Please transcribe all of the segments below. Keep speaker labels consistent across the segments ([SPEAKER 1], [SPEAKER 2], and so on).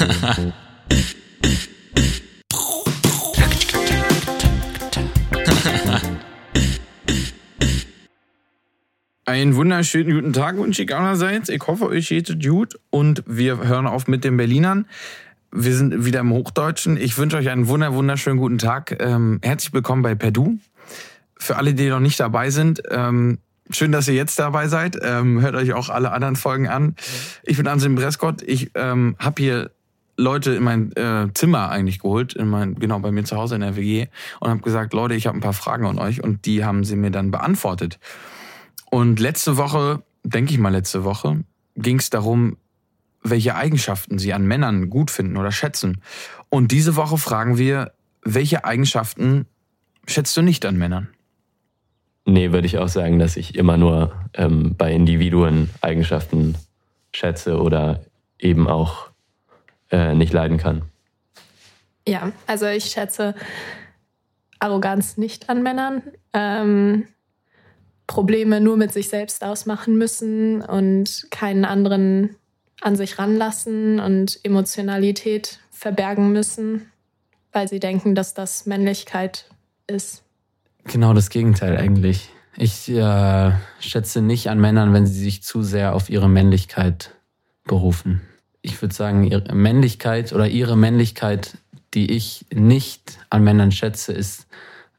[SPEAKER 1] Einen wunderschönen guten Tag wünsche ich allerseits. Ich hoffe, euch geht es gut und wir hören auf mit den Berlinern. Wir sind wieder im Hochdeutschen. Ich wünsche euch einen wunder wunderschönen guten Tag. Ähm, herzlich willkommen bei Perdu. Für alle, die noch nicht dabei sind, ähm, schön, dass ihr jetzt dabei seid. Ähm, hört euch auch alle anderen Folgen an. Ich bin Anselm Brescott. Ich ähm, habe hier Leute in mein äh, Zimmer eigentlich geholt, in mein, genau bei mir zu Hause in der WG und habe gesagt, Leute, ich habe ein paar Fragen an euch und die haben sie mir dann beantwortet. Und letzte Woche, denke ich mal letzte Woche, ging es darum, welche Eigenschaften sie an Männern gut finden oder schätzen. Und diese Woche fragen wir, welche Eigenschaften schätzt du nicht an Männern?
[SPEAKER 2] Nee, würde ich auch sagen, dass ich immer nur ähm, bei Individuen Eigenschaften schätze oder eben auch äh, nicht leiden kann.
[SPEAKER 3] Ja, also ich schätze Arroganz nicht an Männern. Ähm, Probleme nur mit sich selbst ausmachen müssen und keinen anderen an sich ranlassen und Emotionalität verbergen müssen, weil sie denken, dass das Männlichkeit ist.
[SPEAKER 4] Genau das Gegenteil eigentlich. Ich äh, schätze nicht an Männern, wenn sie sich zu sehr auf ihre Männlichkeit berufen. Ich würde sagen, ihre Männlichkeit oder ihre Männlichkeit, die ich nicht an Männern schätze, ist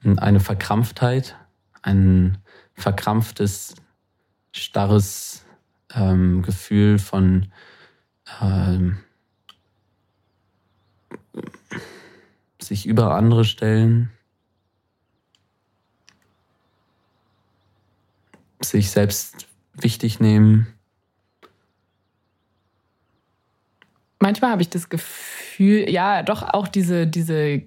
[SPEAKER 4] eine Verkrampftheit, ein verkrampftes, starres ähm, Gefühl von ähm, sich über andere stellen, sich selbst wichtig nehmen.
[SPEAKER 5] Manchmal habe ich das Gefühl, ja, doch auch diese, diese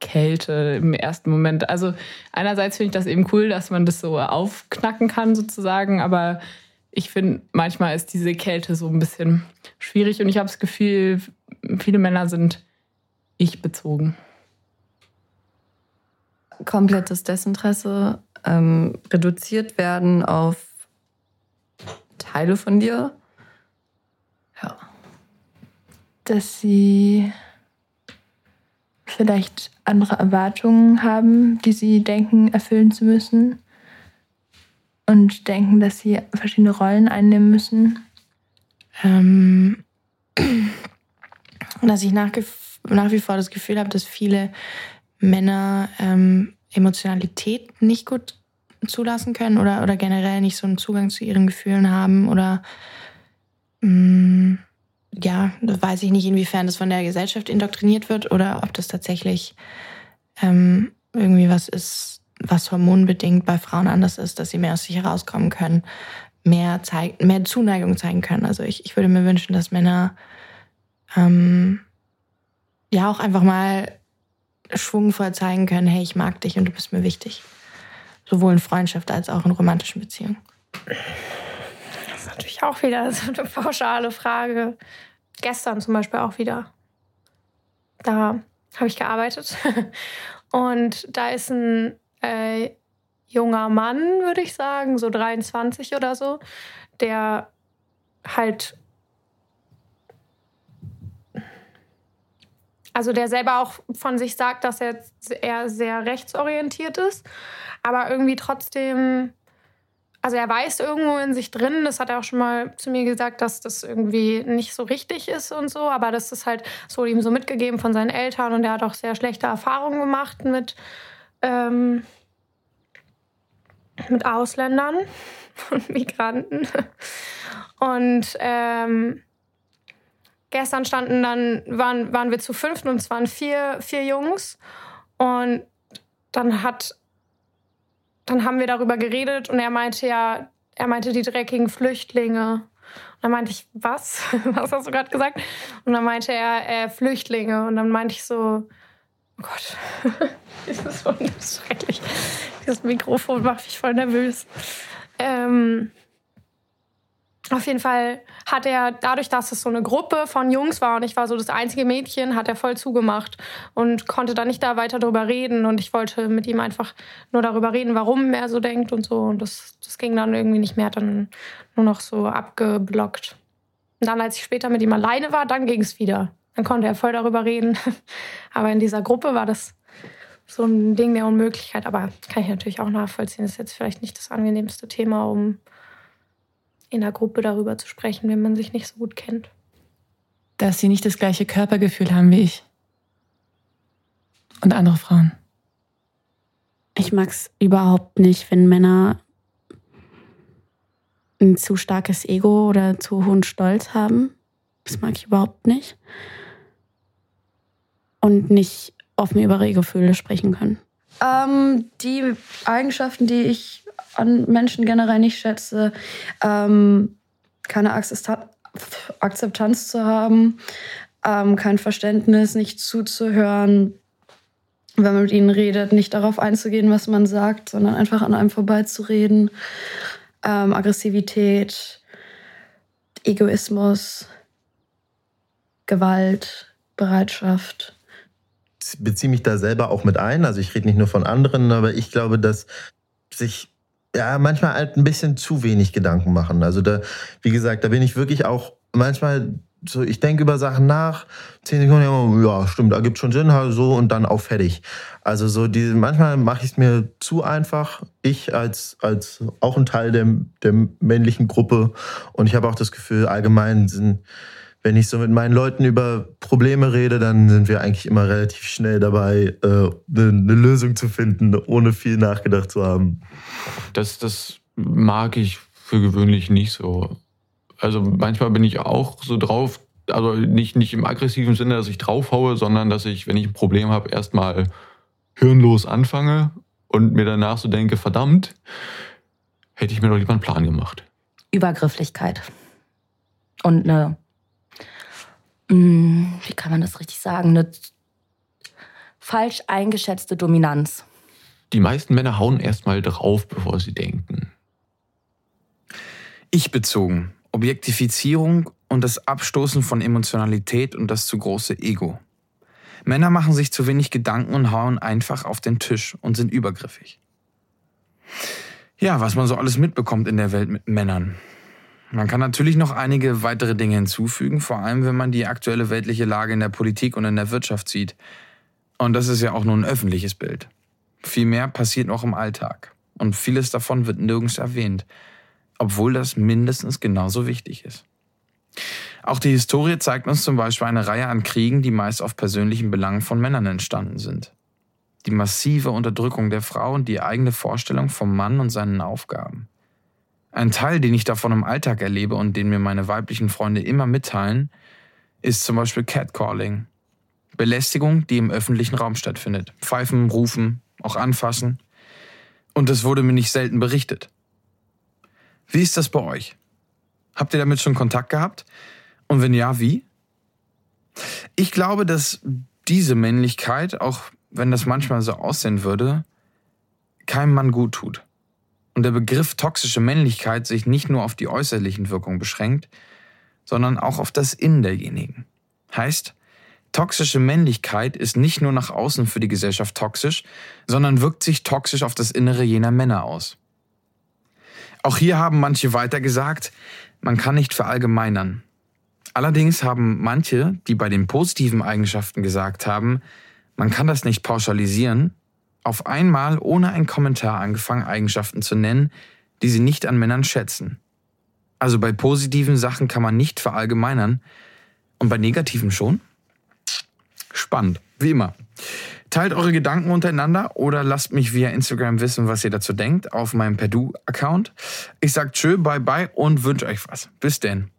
[SPEAKER 5] Kälte im ersten Moment. Also einerseits finde ich das eben cool, dass man das so aufknacken kann sozusagen, aber ich finde, manchmal ist diese Kälte so ein bisschen schwierig und ich habe das Gefühl, viele Männer sind ich bezogen.
[SPEAKER 6] Komplettes Desinteresse, ähm, reduziert werden auf Teile von dir. Ja.
[SPEAKER 7] Dass sie vielleicht andere Erwartungen haben, die sie denken, erfüllen zu müssen. Und denken, dass sie verschiedene Rollen einnehmen müssen.
[SPEAKER 3] Ähm, dass ich nach, nach wie vor das Gefühl habe, dass viele Männer ähm, Emotionalität nicht gut zulassen können oder, oder generell nicht so einen Zugang zu ihren Gefühlen haben oder mh, mm, ja, weiß ich nicht, inwiefern das von der Gesellschaft indoktriniert wird oder ob das tatsächlich ähm, irgendwie was ist, was hormonbedingt bei Frauen anders ist, dass sie mehr aus sich herauskommen können, mehr, zeig mehr Zuneigung zeigen können. Also ich, ich würde mir wünschen, dass Männer ähm, ja auch einfach mal schwungvoll zeigen können, hey, ich mag dich und du bist mir wichtig. Sowohl in Freundschaft als auch in romantischen Beziehungen.
[SPEAKER 8] Natürlich auch wieder so eine pauschale Frage. Gestern zum Beispiel auch wieder. Da habe ich gearbeitet. Und da ist ein äh, junger Mann, würde ich sagen, so 23 oder so, der halt. Also der selber auch von sich sagt, dass er eher sehr rechtsorientiert ist, aber irgendwie trotzdem also er weiß irgendwo in sich drin, das hat er auch schon mal zu mir gesagt, dass das irgendwie nicht so richtig ist und so, aber das ist halt, so ihm so mitgegeben von seinen Eltern und er hat auch sehr schlechte Erfahrungen gemacht mit, ähm, mit Ausländern und Migranten. Und ähm, gestern standen dann, waren, waren wir zu fünf und es waren vier, vier Jungs und dann hat dann haben wir darüber geredet und er meinte ja, er meinte die dreckigen Flüchtlinge. Und dann meinte ich, was? Was hast du gerade gesagt? Und dann meinte er, äh, Flüchtlinge. Und dann meinte ich so, oh Gott, das ist voll schrecklich. Das Mikrofon macht mich voll nervös. Ähm, auf jeden Fall hat er, dadurch, dass es so eine Gruppe von Jungs war und ich war so das einzige Mädchen, hat er voll zugemacht und konnte dann nicht da weiter drüber reden. Und ich wollte mit ihm einfach nur darüber reden, warum er so denkt und so. Und das, das ging dann irgendwie nicht mehr, dann nur noch so abgeblockt. Und dann, als ich später mit ihm alleine war, dann ging es wieder. dann konnte er voll darüber reden. Aber in dieser Gruppe war das so ein Ding der Unmöglichkeit. Aber kann ich natürlich auch nachvollziehen. Das ist jetzt vielleicht nicht das angenehmste Thema, um in der Gruppe darüber zu sprechen, wenn man sich nicht so gut kennt.
[SPEAKER 9] Dass sie nicht das gleiche Körpergefühl haben wie ich. Und andere Frauen.
[SPEAKER 10] Ich mag es überhaupt nicht, wenn Männer ein zu starkes Ego oder zu hohen Stolz haben. Das mag ich überhaupt nicht. Und nicht offen über ihre Gefühle sprechen können.
[SPEAKER 11] Ähm, die Eigenschaften, die ich an Menschen generell nicht schätze, ähm, keine Akzeptanz zu haben, ähm, kein Verständnis, nicht zuzuhören, wenn man mit ihnen redet, nicht darauf einzugehen, was man sagt, sondern einfach an einem vorbeizureden, ähm, Aggressivität, Egoismus, Gewalt, Bereitschaft.
[SPEAKER 12] Beziehe mich da selber auch mit ein. Also ich rede nicht nur von anderen, aber ich glaube, dass sich ja manchmal halt ein bisschen zu wenig Gedanken machen. Also da, wie gesagt, da bin ich wirklich auch manchmal so, ich denke über Sachen nach, zehn Sekunden, ja, stimmt, da gibt schon Sinn, so und dann auch fertig. Also so diese, manchmal mache ich es mir zu einfach. Ich als, als auch ein Teil der, der männlichen Gruppe und ich habe auch das Gefühl, allgemein sind, wenn ich so mit meinen Leuten über Probleme rede, dann sind wir eigentlich immer relativ schnell dabei, äh, eine, eine Lösung zu finden, ohne viel nachgedacht zu haben.
[SPEAKER 13] Das, das mag ich für gewöhnlich nicht so. Also manchmal bin ich auch so drauf, also nicht, nicht im aggressiven Sinne, dass ich draufhaue, sondern dass ich, wenn ich ein Problem habe, erstmal hirnlos anfange und mir danach so denke, verdammt, hätte ich mir doch lieber einen Plan gemacht.
[SPEAKER 14] Übergrifflichkeit. Und eine, wie kann man das richtig sagen, eine falsch eingeschätzte Dominanz.
[SPEAKER 13] Die meisten Männer hauen erstmal drauf, bevor sie denken.
[SPEAKER 1] Ich bezogen. Objektifizierung und das Abstoßen von Emotionalität und das zu große Ego. Männer machen sich zu wenig Gedanken und hauen einfach auf den Tisch und sind übergriffig. Ja, was man so alles mitbekommt in der Welt mit Männern. Man kann natürlich noch einige weitere Dinge hinzufügen, vor allem wenn man die aktuelle weltliche Lage in der Politik und in der Wirtschaft sieht. Und das ist ja auch nur ein öffentliches Bild. Viel mehr passiert noch im Alltag. Und vieles davon wird nirgends erwähnt obwohl das mindestens genauso wichtig ist. Auch die Historie zeigt uns zum Beispiel eine Reihe an Kriegen, die meist auf persönlichen Belangen von Männern entstanden sind. Die massive Unterdrückung der Frau und die eigene Vorstellung vom Mann und seinen Aufgaben. Ein Teil, den ich davon im Alltag erlebe und den mir meine weiblichen Freunde immer mitteilen, ist zum Beispiel Catcalling. Belästigung, die im öffentlichen Raum stattfindet. Pfeifen, rufen, auch anfassen. Und es wurde mir nicht selten berichtet. Wie ist das bei euch? Habt ihr damit schon Kontakt gehabt? Und wenn ja, wie? Ich glaube, dass diese Männlichkeit, auch wenn das manchmal so aussehen würde, keinem Mann gut tut. Und der Begriff toxische Männlichkeit sich nicht nur auf die äußerlichen Wirkungen beschränkt, sondern auch auf das Innen derjenigen. Heißt, toxische Männlichkeit ist nicht nur nach außen für die Gesellschaft toxisch, sondern wirkt sich toxisch auf das Innere jener Männer aus. Auch hier haben manche weiter gesagt, man kann nicht verallgemeinern. Allerdings haben manche, die bei den positiven Eigenschaften gesagt haben, man kann das nicht pauschalisieren, auf einmal ohne einen Kommentar angefangen, Eigenschaften zu nennen, die sie nicht an Männern schätzen. Also bei positiven Sachen kann man nicht verallgemeinern und bei negativen schon? Spannend, wie immer. Teilt eure Gedanken untereinander oder lasst mich via Instagram wissen, was ihr dazu denkt, auf meinem Perdu-Account. Ich sag tschö, bye bye und wünsche euch was. Bis denn.